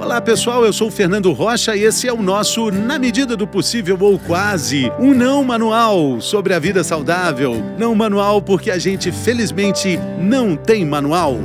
Olá pessoal, eu sou o Fernando Rocha e esse é o nosso Na Medida do Possível ou Quase, um não manual sobre a vida saudável. Não manual porque a gente felizmente não tem manual.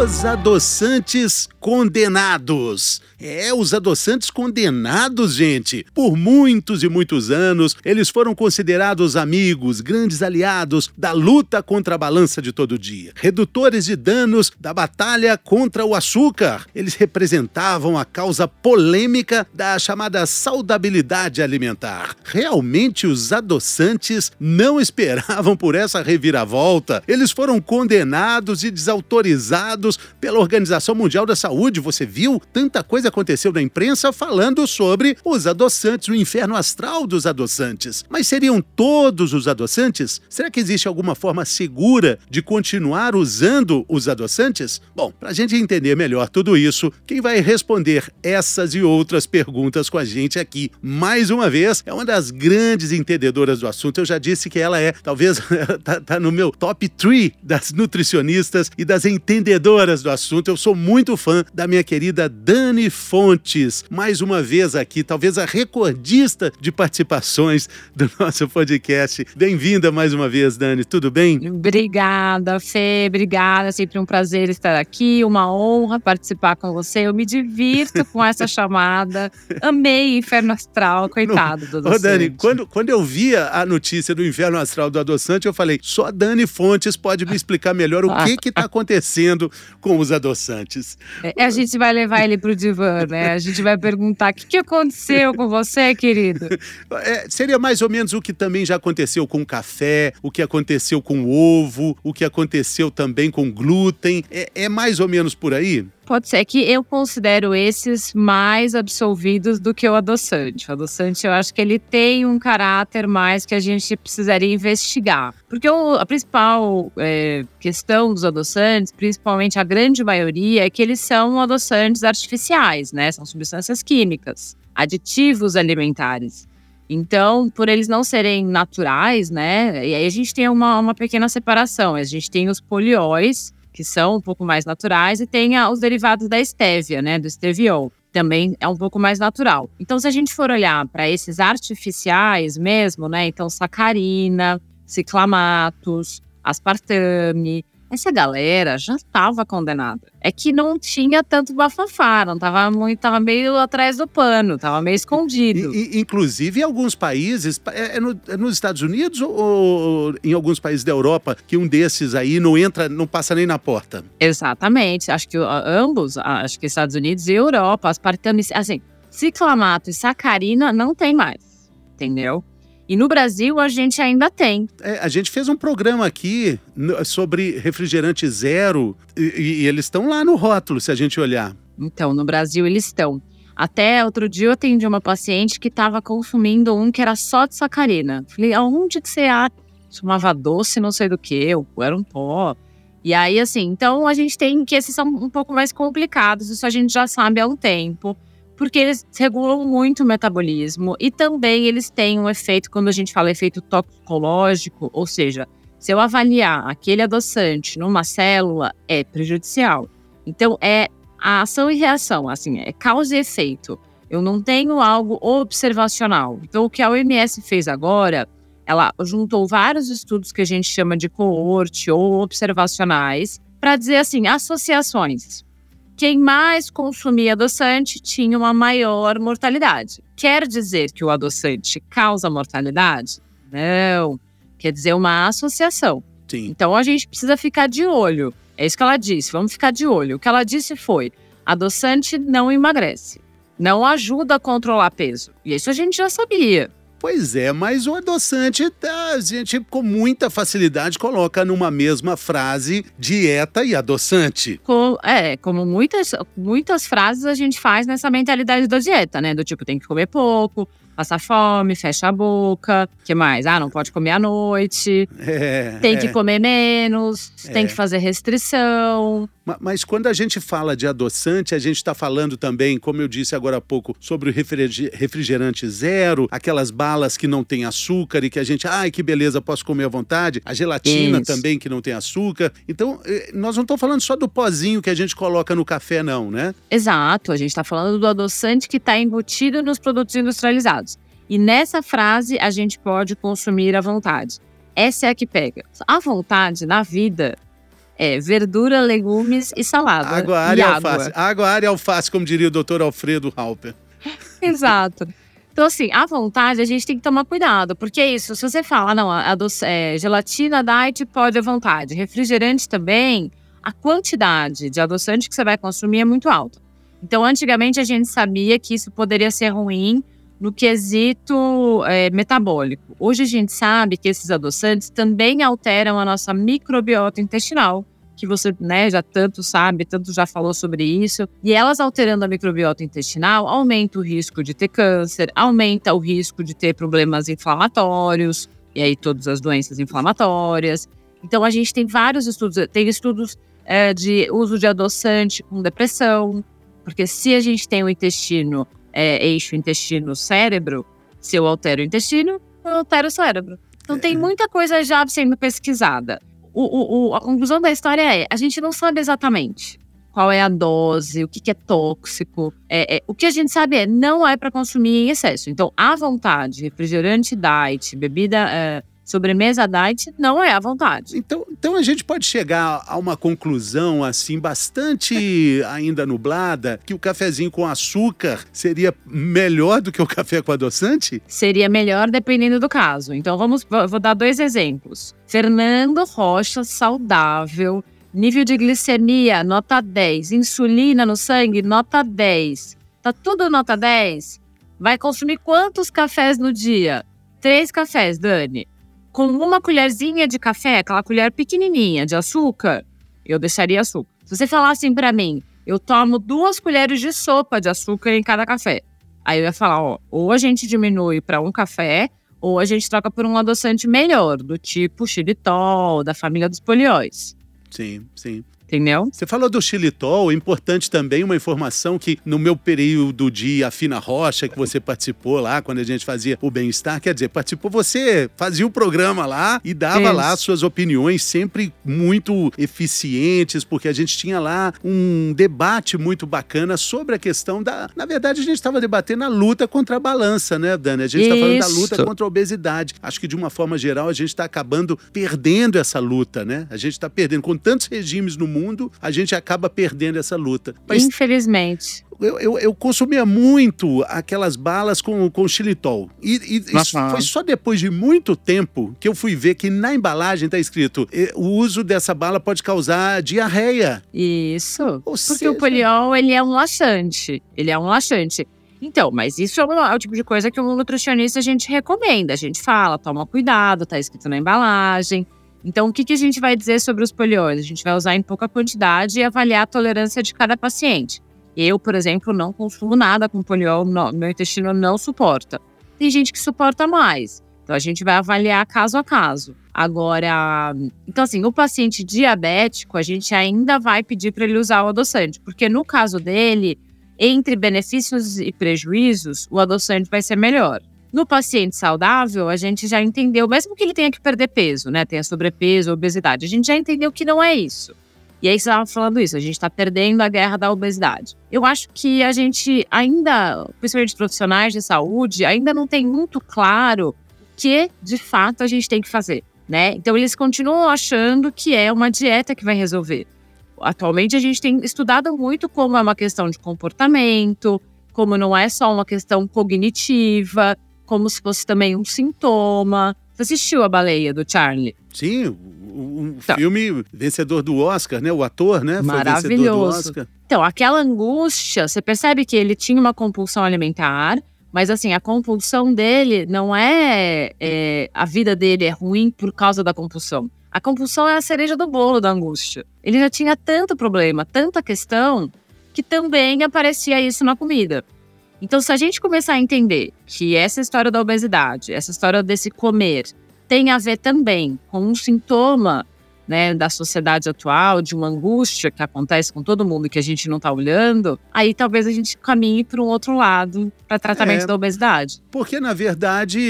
Os adoçantes condenados. É, os adoçantes condenados, gente. Por muitos e muitos anos, eles foram considerados amigos, grandes aliados da luta contra a balança de todo dia. Redutores de danos da batalha contra o açúcar. Eles representavam a causa polêmica da chamada saudabilidade alimentar. Realmente, os adoçantes não esperavam por essa reviravolta. Eles foram condenados e desautorizados pela Organização Mundial da Saúde. Você viu? Tanta coisa aconteceu na imprensa falando sobre os adoçantes, o inferno astral dos adoçantes. Mas seriam todos os adoçantes? Será que existe alguma forma segura de continuar usando os adoçantes? Bom, para a gente entender melhor tudo isso, quem vai responder essas e outras perguntas com a gente aqui, mais uma vez, é uma das grandes entendedoras do assunto. Eu já disse que ela é, talvez, tá, tá no meu top 3 das nutricionistas e das entendedoras do assunto. Eu sou muito fã da minha querida Dani Fontes, mais uma vez aqui, talvez a recordista de participações do nosso podcast. Bem-vinda mais uma vez, Dani, tudo bem? Obrigada, Fê, obrigada. Sempre um prazer estar aqui, uma honra participar com você. Eu me divirto com essa chamada. Amei Inferno Astral, coitado do adoçante. Ô, Dani, quando, quando eu via a notícia do Inferno Astral do adoçante, eu falei, só Dani Fontes pode me explicar melhor o que está acontecendo com os adoçantes. É, a gente vai levar ele para o divã né? A gente vai perguntar: o que, que aconteceu com você, querido? É, seria mais ou menos o que também já aconteceu com café, o que aconteceu com ovo, o que aconteceu também com glúten. É, é mais ou menos por aí? Pode ser que eu considero esses mais absolvidos do que o adoçante. O adoçante, eu acho que ele tem um caráter mais que a gente precisaria investigar. Porque o, a principal é, questão dos adoçantes, principalmente a grande maioria, é que eles são adoçantes artificiais, né? São substâncias químicas, aditivos alimentares. Então, por eles não serem naturais, né? E aí a gente tem uma, uma pequena separação. A gente tem os polióis, que são um pouco mais naturais, e tem os derivados da estévia, né, do esteviol. Também é um pouco mais natural. Então, se a gente for olhar para esses artificiais mesmo, né, então sacarina, ciclamatos, aspartame, essa galera já estava condenada. É que não tinha tanto bafafá, não estava muito, tava meio atrás do pano, estava meio escondido. Inclusive em alguns países, é, é, no, é, nos Estados Unidos ou, ou, em alguns países da Europa que um desses aí não entra, não passa nem na porta? Exatamente, acho que ambos, acho que Estados Unidos e Europa, as partames, assim, ciclamato e sacarina não tem mais, entendeu? E no Brasil a gente ainda tem. É, a gente fez um programa aqui sobre refrigerante zero e, e eles estão lá no rótulo, se a gente olhar. Então, no Brasil eles estão. Até outro dia eu atendi uma paciente que estava consumindo um que era só de sacarina. Falei, aonde que você acha? Chamava doce, não sei do que, era um pó. E aí, assim, então a gente tem que esses são um pouco mais complicados, isso a gente já sabe há um tempo porque eles regulam muito o metabolismo e também eles têm um efeito, quando a gente fala efeito toxicológico, ou seja, se eu avaliar aquele adoçante numa célula, é prejudicial. Então, é a ação e reação, assim, é causa e efeito. Eu não tenho algo observacional. Então, o que a OMS fez agora, ela juntou vários estudos que a gente chama de coorte ou observacionais, para dizer assim, associações quem mais consumia adoçante tinha uma maior mortalidade. Quer dizer que o adoçante causa mortalidade? Não. Quer dizer uma associação. Sim. Então a gente precisa ficar de olho. É isso que ela disse, vamos ficar de olho. O que ela disse foi: adoçante não emagrece, não ajuda a controlar peso. E isso a gente já sabia. Pois é, mas o adoçante tá, a gente com muita facilidade coloca numa mesma frase dieta e adoçante. Com, é, como muitas, muitas frases a gente faz nessa mentalidade da dieta, né? Do tipo, tem que comer pouco, passa fome, fecha a boca. que mais? Ah, não pode comer à noite. É, tem que é. comer menos, é. tem que fazer restrição. Mas quando a gente fala de adoçante, a gente está falando também, como eu disse agora há pouco, sobre o refrigerante zero, aquelas balas que não tem açúcar e que a gente, ai que beleza, posso comer à vontade. A gelatina Isso. também que não tem açúcar. Então, eh, nós não estamos falando só do pozinho que a gente coloca no café, não, né? Exato, a gente está falando do adoçante que está embutido nos produtos industrializados. E nessa frase a gente pode consumir à vontade. Essa é a que pega. À vontade, na vida, é verdura, legumes e salada. Água, área e alface. Água, área e alface, como diria o doutor Alfredo Halper. Exato. Então, assim, à vontade, a gente tem que tomar cuidado, porque é isso. Se você fala, não, a doce, é, gelatina diet pode à vontade, refrigerante também, a quantidade de adoçante que você vai consumir é muito alta. Então, antigamente a gente sabia que isso poderia ser ruim no quesito é, metabólico. Hoje a gente sabe que esses adoçantes também alteram a nossa microbiota intestinal, que você né, já tanto sabe, tanto já falou sobre isso. E elas alterando a microbiota intestinal aumenta o risco de ter câncer, aumenta o risco de ter problemas inflamatórios, e aí todas as doenças inflamatórias. Então a gente tem vários estudos, tem estudos é, de uso de adoçante com depressão, porque se a gente tem o intestino é, eixo intestino-cérebro, se eu altero o intestino, eu altero o cérebro. Então tem é. muita coisa já sendo pesquisada. O, o, a conclusão da história é: a gente não sabe exatamente qual é a dose, o que, que é tóxico. É, é, o que a gente sabe é não é para consumir em excesso. Então, à vontade, refrigerante diet, bebida é, sobremesa diet não é à vontade. Então, então a gente pode chegar a uma conclusão assim bastante ainda nublada que o cafezinho com açúcar seria melhor do que o café com adoçante? Seria melhor dependendo do caso. Então vamos vou dar dois exemplos. Fernando Rocha saudável, nível de glicemia nota 10, insulina no sangue nota 10. Tá tudo nota 10? Vai consumir quantos cafés no dia? Três cafés, Dani com uma colherzinha de café, aquela colher pequenininha de açúcar, eu deixaria açúcar. Se você falasse assim para mim, eu tomo duas colheres de sopa de açúcar em cada café. Aí eu ia falar, ó, ou a gente diminui para um café, ou a gente troca por um adoçante melhor, do tipo xilitol, da família dos polióis. Sim, sim entendeu? Você falou do xilitol, importante também uma informação que no meu período de Afina Rocha, que você participou lá, quando a gente fazia o bem-estar, quer dizer, participou, você fazia o programa lá e dava Isso. lá suas opiniões sempre muito eficientes, porque a gente tinha lá um debate muito bacana sobre a questão da. Na verdade, a gente estava debatendo a luta contra a balança, né, Dani? A gente está falando da luta contra a obesidade. Acho que de uma forma geral a gente está acabando perdendo essa luta, né? A gente está perdendo com tantos regimes no mundo mundo, a gente acaba perdendo essa luta. Mas Infelizmente. Eu, eu, eu, consumia muito aquelas balas com, com xilitol. E, e foi só depois de muito tempo que eu fui ver que na embalagem está escrito o uso dessa bala pode causar diarreia. Isso. Ou porque seja... o poliol, ele é um laxante. Ele é um laxante. Então, mas isso é o, é o, tipo de coisa que o nutricionista a gente recomenda. A gente fala, toma cuidado, tá escrito na embalagem. Então, o que, que a gente vai dizer sobre os polióis? A gente vai usar em pouca quantidade e avaliar a tolerância de cada paciente. Eu, por exemplo, não consumo nada com poliol, não, meu intestino não suporta. Tem gente que suporta mais. Então, a gente vai avaliar caso a caso. Agora, então assim, o paciente diabético, a gente ainda vai pedir para ele usar o adoçante, porque no caso dele, entre benefícios e prejuízos, o adoçante vai ser melhor. No paciente saudável, a gente já entendeu, mesmo que ele tenha que perder peso, né? Tenha sobrepeso, obesidade, a gente já entendeu que não é isso. E aí você estava falando isso, a gente está perdendo a guerra da obesidade. Eu acho que a gente ainda, principalmente profissionais de saúde, ainda não tem muito claro o que de fato a gente tem que fazer, né? Então eles continuam achando que é uma dieta que vai resolver. Atualmente a gente tem estudado muito como é uma questão de comportamento, como não é só uma questão cognitiva, como se fosse também um sintoma. Você assistiu A Baleia, do Charlie? Sim, um então, filme vencedor do Oscar, né? O ator, né? Maravilhoso. Então, aquela angústia, você percebe que ele tinha uma compulsão alimentar, mas assim, a compulsão dele não é, é, a vida dele é ruim por causa da compulsão. A compulsão é a cereja do bolo da angústia. Ele já tinha tanto problema, tanta questão, que também aparecia isso na comida. Então, se a gente começar a entender que essa história da obesidade, essa história desse comer, tem a ver também com um sintoma né, da sociedade atual, de uma angústia que acontece com todo mundo que a gente não está olhando, aí talvez a gente caminhe para um outro lado para tratamento é, da obesidade. Porque, na verdade,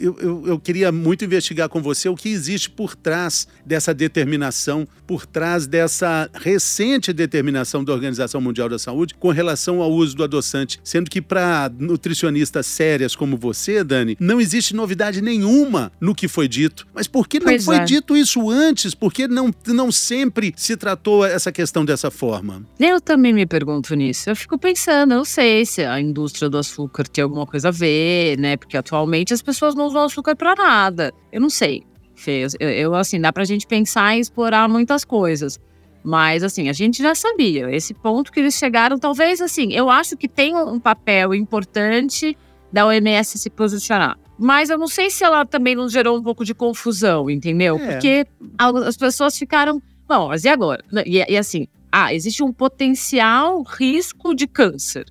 eu, eu, eu, queria muito investigar com você o que existe por trás dessa determinação, por trás dessa recente determinação da Organização Mundial da Saúde com relação ao uso do adoçante. Sendo que, para nutricionistas sérias como você, Dani, não existe novidade nenhuma no que foi dito. Mas por que não pois foi é. dito isso antes? Por que não, não sempre se tratou essa questão dessa forma? Eu também me pergunto nisso. Eu fico pensando, eu sei se a indústria do açúcar tem alguma coisa a ver, né? Porque atualmente as pessoas não usam açúcar para nada. Eu não sei. Fê, eu, eu, assim, dá pra gente pensar e explorar muitas coisas. Mas, assim, a gente já sabia. Esse ponto que eles chegaram, talvez, assim, eu acho que tem um papel importante da OMS se posicionar. Mas eu não sei se ela também não gerou um pouco de confusão, entendeu? É. Porque as pessoas ficaram. Bom, mas e agora? E, e assim, ah, existe um potencial risco de câncer,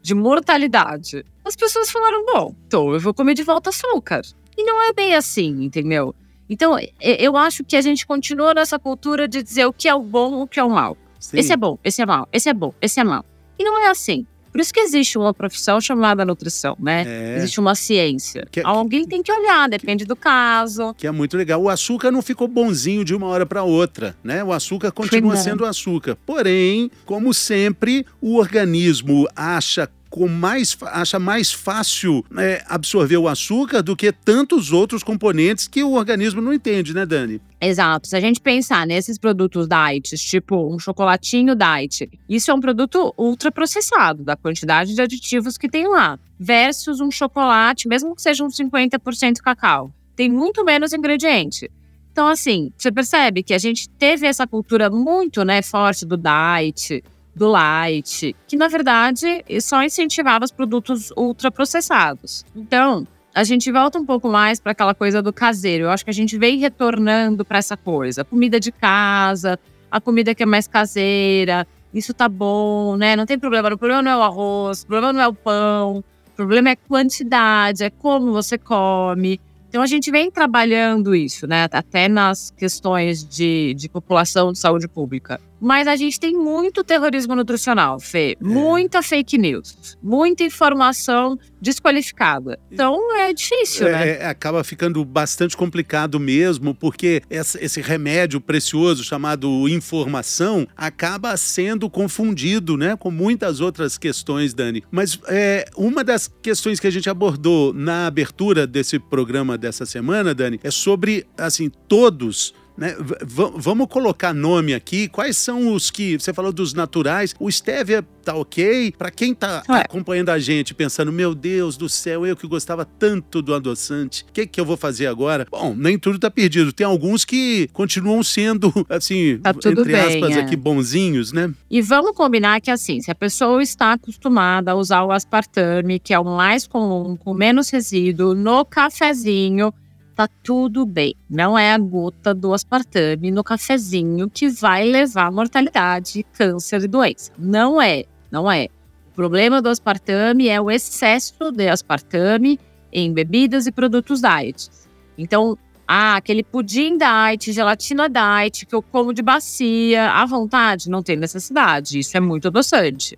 de mortalidade. As pessoas falaram: bom, então eu vou comer de volta açúcar. E não é bem assim, entendeu? Então, eu acho que a gente continua nessa cultura de dizer o que é o bom, o que é o mal. Sim. Esse é bom, esse é mal, esse é bom, esse é mal. E não é assim. Por isso que existe uma profissão chamada nutrição, né? É. Existe uma ciência. Que, Alguém que, tem que olhar, depende que, do caso. Que é muito legal. O açúcar não ficou bonzinho de uma hora para outra, né? O açúcar continua sendo açúcar. Porém, como sempre, o organismo acha com mais, acha mais fácil né, absorver o açúcar do que tantos outros componentes que o organismo não entende, né, Dani? Exato. Se a gente pensar nesses produtos diet, tipo um chocolatinho diet, isso é um produto ultraprocessado, da quantidade de aditivos que tem lá, versus um chocolate, mesmo que seja um 50% cacau. Tem muito menos ingrediente. Então, assim, você percebe que a gente teve essa cultura muito né, forte do diet, do light, que na verdade só incentivava os produtos ultraprocessados. Então, a gente volta um pouco mais para aquela coisa do caseiro. Eu acho que a gente vem retornando para essa coisa. Comida de casa, a comida que é mais caseira, isso tá bom, né? Não tem problema. O problema não é o arroz, o problema não é o pão, o problema é quantidade, é como você come. Então a gente vem trabalhando isso, né? Até nas questões de, de população de saúde pública. Mas a gente tem muito terrorismo nutricional, Fê. É. Muita fake news, muita informação desqualificada. Então é difícil, é, né? É, acaba ficando bastante complicado mesmo, porque essa, esse remédio precioso chamado informação acaba sendo confundido, né? Com muitas outras questões, Dani. Mas é, uma das questões que a gente abordou na abertura desse programa dessa semana, Dani, é sobre, assim, todos né? vamos colocar nome aqui. Quais são os que você falou dos naturais? O stevia tá ok? Para quem tá é. acompanhando a gente pensando, meu Deus do céu, eu que gostava tanto do adoçante, o que que eu vou fazer agora? Bom, nem tudo tá perdido. Tem alguns que continuam sendo assim, tá entre bem, aspas é. aqui bonzinhos, né? E vamos combinar que assim, se a pessoa está acostumada a usar o aspartame, que é o mais comum, com menos resíduo no cafezinho, tá tudo bem. Não é a gota do aspartame no cafezinho que vai levar mortalidade, câncer e doença. Não é, não é. O problema do aspartame é o excesso de aspartame em bebidas e produtos diet. Então, ah, aquele pudim diet, gelatina diet que eu como de bacia, à vontade, não tem necessidade. Isso é muito adoçante.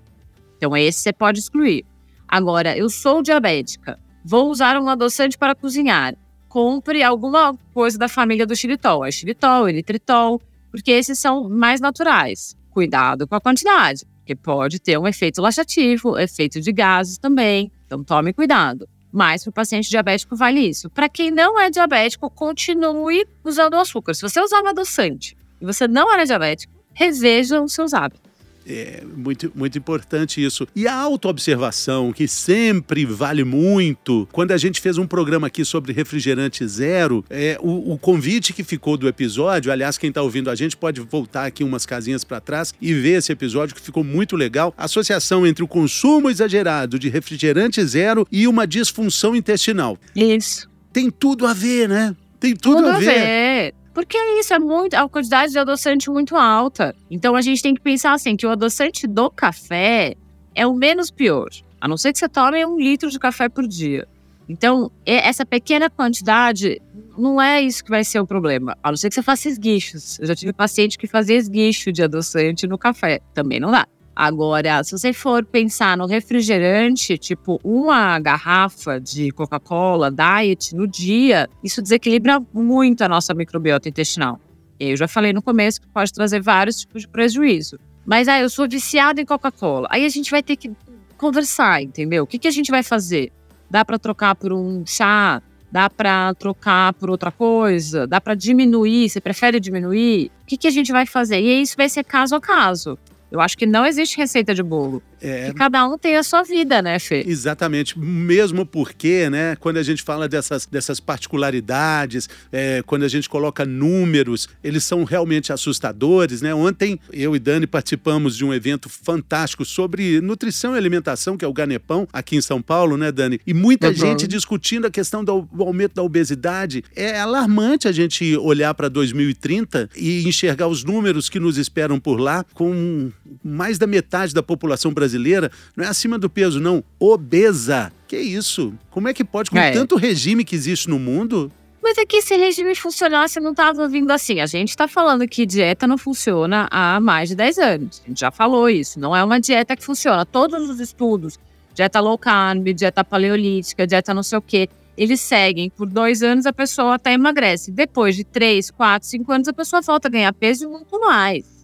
Então, esse você pode excluir. Agora, eu sou diabética, vou usar um adoçante para cozinhar compre alguma coisa da família do xilitol. É xilitol, eritritol, porque esses são mais naturais. Cuidado com a quantidade, porque pode ter um efeito laxativo, efeito de gases também. Então tome cuidado. Mas para o paciente diabético vale isso. Para quem não é diabético, continue usando o açúcar. Se você usava adoçante e você não era diabético, reveja os seus hábitos. É muito, muito importante isso. E a autoobservação, que sempre vale muito. Quando a gente fez um programa aqui sobre refrigerante zero, é, o, o convite que ficou do episódio, aliás, quem está ouvindo a gente pode voltar aqui umas casinhas para trás e ver esse episódio que ficou muito legal. Associação entre o consumo exagerado de refrigerante zero e uma disfunção intestinal. Isso. Tem tudo a ver, né? Tem tudo, tudo a ver. A ver. Porque é isso, é muito, a quantidade de adoçante muito alta. Então a gente tem que pensar assim que o adoçante do café é o menos pior. A não ser que você tome um litro de café por dia. Então, essa pequena quantidade não é isso que vai ser o problema. A não ser que você faça esguichos. Eu já tive paciente que fazia esguicho de adoçante no café. Também não dá. Agora, se você for pensar no refrigerante, tipo uma garrafa de Coca-Cola Diet no dia, isso desequilibra muito a nossa microbiota intestinal. Eu já falei no começo que pode trazer vários tipos de prejuízo. Mas ah, eu sou viciado em Coca-Cola. Aí a gente vai ter que conversar, entendeu? O que, que a gente vai fazer? Dá para trocar por um chá? Dá para trocar por outra coisa? Dá para diminuir? Você prefere diminuir? O que, que a gente vai fazer? E isso vai ser caso a caso. Eu acho que não existe receita de bolo. É. cada um tem a sua vida, né, Fê? Exatamente. Mesmo porque, né, quando a gente fala dessas, dessas particularidades, é, quando a gente coloca números, eles são realmente assustadores, né? Ontem eu e Dani participamos de um evento fantástico sobre nutrição e alimentação, que é o Ganepão, aqui em São Paulo, né, Dani? E muita uhum. gente discutindo a questão do aumento da obesidade. É alarmante a gente olhar para 2030 e enxergar os números que nos esperam por lá com mais da metade da população brasileira não é acima do peso, não, obesa. Que isso? Como é que pode, com é. tanto regime que existe no mundo? Mas é que se regime funcionasse, não estava vindo assim. A gente está falando que dieta não funciona há mais de 10 anos. A gente já falou isso. Não é uma dieta que funciona. Todos os estudos, dieta low carb, dieta paleolítica, dieta não sei o quê, eles seguem. Por dois anos a pessoa até emagrece. Depois de três, quatro, cinco anos, a pessoa volta a ganhar peso e muito mais.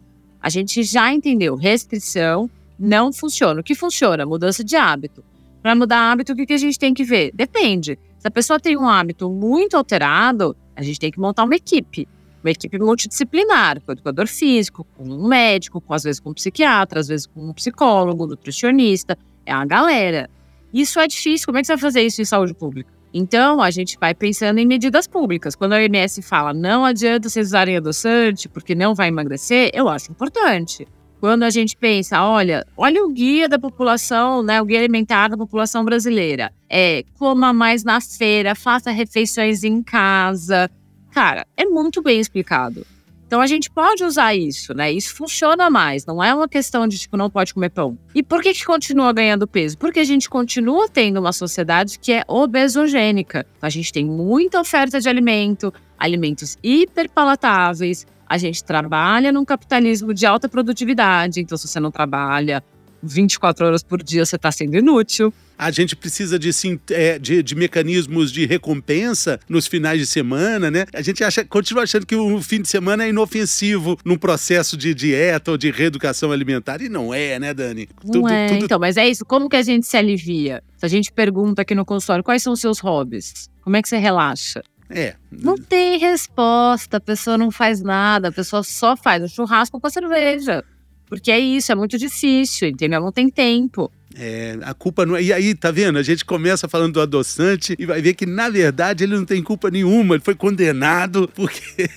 A gente já entendeu, restrição não funciona. O que funciona? Mudança de hábito. Para mudar hábito, o que, a gente tem que ver? Depende. Se a pessoa tem um hábito muito alterado, a gente tem que montar uma equipe. Uma equipe multidisciplinar, com educador físico, com um médico, com, às vezes com um psiquiatra, às vezes com um psicólogo, nutricionista. É a galera. Isso é difícil. Como é que você vai fazer isso em saúde pública? Então, a gente vai pensando em medidas públicas. Quando a OMS fala não adianta vocês usarem adoçante porque não vai emagrecer, eu acho importante. Quando a gente pensa, olha, olha o guia da população, né, o guia alimentar da população brasileira. É, coma mais na feira, faça refeições em casa. Cara, é muito bem explicado. Então a gente pode usar isso, né? Isso funciona mais, não é uma questão de tipo não pode comer pão. E por que que continua ganhando peso? Porque a gente continua tendo uma sociedade que é obesogênica. A gente tem muita oferta de alimento, alimentos hiperpalatáveis. A gente trabalha num capitalismo de alta produtividade, então se você não trabalha 24 horas por dia, você está sendo inútil a gente precisa de, é, de, de, mecanismos de recompensa nos finais de semana, né? A gente acha, continua achando que o fim de semana é inofensivo num processo de dieta ou de reeducação alimentar. E não é, né, Dani? Não tudo, é. Tudo... Então, mas é isso. Como que a gente se alivia? Se a gente pergunta aqui no consultório quais são os seus hobbies, como é que você relaxa? É. Não tem resposta, a pessoa não faz nada, a pessoa só faz o churrasco com a cerveja. Porque é isso, é muito difícil, entendeu? Não tem tempo. É, a culpa não é. E aí, tá vendo? A gente começa falando do adoçante e vai ver que, na verdade, ele não tem culpa nenhuma. Ele foi condenado porque,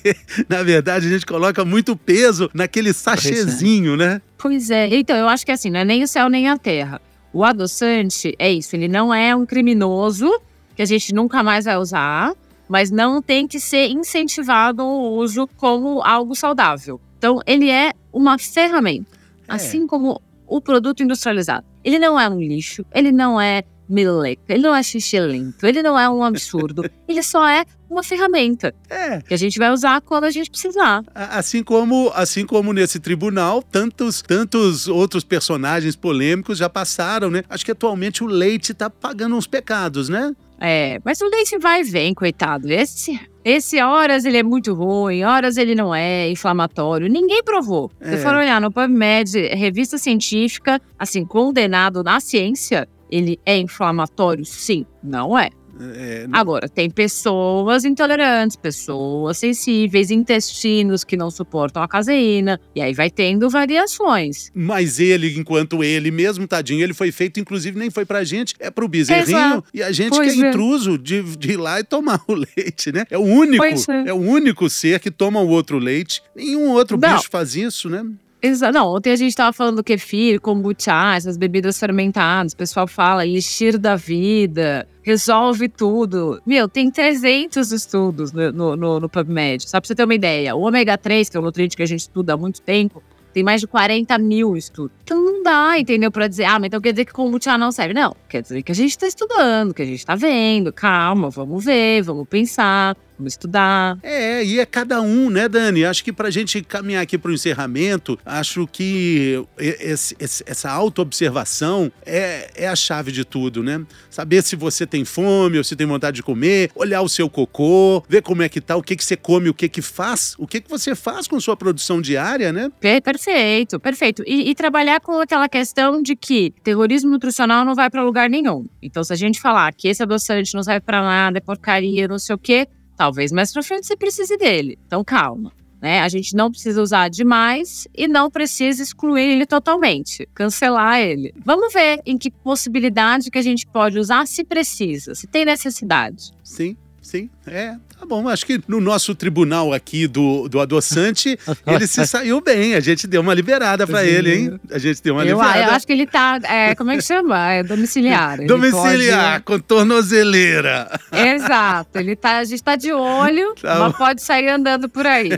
na verdade, a gente coloca muito peso naquele sachezinho, né? Pois é. Então, eu acho que assim, não é nem o céu nem a terra. O adoçante é isso, ele não é um criminoso que a gente nunca mais vai usar, mas não tem que ser incentivado o uso como algo saudável. Então, ele é uma ferramenta. É. Assim como o produto industrializado. Ele não é um lixo, ele não é meleca, ele não é xixi lento, ele não é um absurdo, ele só é uma ferramenta é. que a gente vai usar quando a gente precisar. Assim como, assim como nesse tribunal, tantos, tantos outros personagens polêmicos já passaram, né? Acho que atualmente o leite tá pagando uns pecados, né? É, mas o leite vai e vem, coitado. Esse, esse horas ele é muito ruim, horas ele não é inflamatório. Ninguém provou. É. Se for olhar no PubMed, revista científica, assim, condenado na ciência, ele é inflamatório? Sim, não é. É, não... Agora, tem pessoas intolerantes, pessoas sensíveis, intestinos que não suportam a caseína, e aí vai tendo variações. Mas ele, enquanto ele mesmo, tadinho, ele foi feito, inclusive, nem foi pra gente, é pro bezerrinho, Exato. e a gente pois que é, é intruso de, de ir lá e tomar o leite, né? É o único, é. é. o único ser que toma o outro leite. Nenhum outro não. bicho faz isso, né? Exato. Não, ontem a gente tava falando do kefir, kombucha, essas bebidas fermentadas. O pessoal fala elixir da vida, resolve tudo. Meu, tem 300 estudos no, no, no, PubMed. Só pra você ter uma ideia. O ômega 3, que é um nutriente que a gente estuda há muito tempo, Tem mais de 40 mil estudos. Então não dá, entendeu? Pra dizer, ah, mas então quer dizer que kombucha não serve. Não, quer dizer que a gente tá estudando, que a gente tá vendo. Calma, vamos ver, vamos pensar. Vamos estudar. É, e é cada um, né, Dani? Acho que pra gente caminhar aqui pro encerramento, acho que esse, esse, essa autoobservação é, é a chave de tudo, né? Saber se você tem fome ou se tem vontade de comer, olhar o seu cocô, ver como é que tá, o que que você come, o que que faz, o que que você faz com sua produção diária, né? Perfeito, perfeito. E, e trabalhar com aquela questão de que terrorismo nutricional não vai para lugar nenhum. Então, se a gente falar que esse adoçante não serve para nada, é porcaria, não sei o quê, Talvez mais pra frente você precise dele. Então calma. Né? A gente não precisa usar demais e não precisa excluir ele totalmente, cancelar ele. Vamos ver em que possibilidade que a gente pode usar se precisa, se tem necessidade. Sim, sim. É, Tá bom, acho que no nosso tribunal aqui do, do adoçante, ele se saiu bem. A gente deu uma liberada para ele, hein? A gente deu uma eu, liberada. Eu acho que ele tá. É, como é que chama? É domiciliar. domiciliar, pode... com tornozeleira. Exato. Ele tá, a gente tá de olho, tá mas pode sair andando por aí.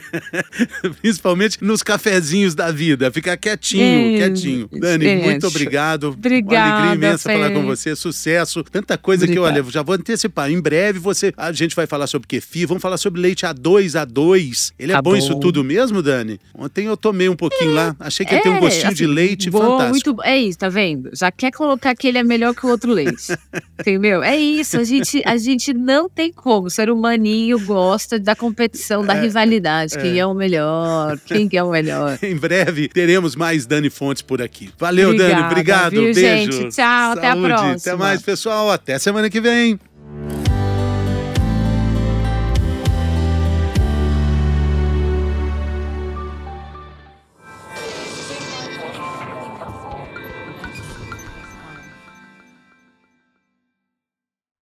Principalmente nos cafezinhos da vida. Ficar quietinho, quietinho. Dani, muito obrigado. Obrigada. Uma alegria imensa Fê. falar com você. Sucesso. Tanta coisa Obrigada. que, olha, já vou antecipar. Em breve você, a gente vai falar sobre kefir Vamos falar sobre leite A2, A2. Ele é tá bom, bom, isso tudo mesmo, Dani? Ontem eu tomei um pouquinho é, lá. Achei que ia ter um é, gostinho assim, de leite bom, fantástico. Muito, é isso, tá vendo? Já quer colocar que ele é melhor que o outro leite. entendeu? É isso. A gente, a gente não tem como. O ser humaninho gosta da competição, da é, rivalidade. Quem é. é o melhor? Quem é o melhor? em breve teremos mais Dani Fontes por aqui. Valeu, Obrigada, Dani. Obrigado. Viu, Beijo. Gente, tchau. Saúde. Até a próxima. Até mais, pessoal. Até semana que vem.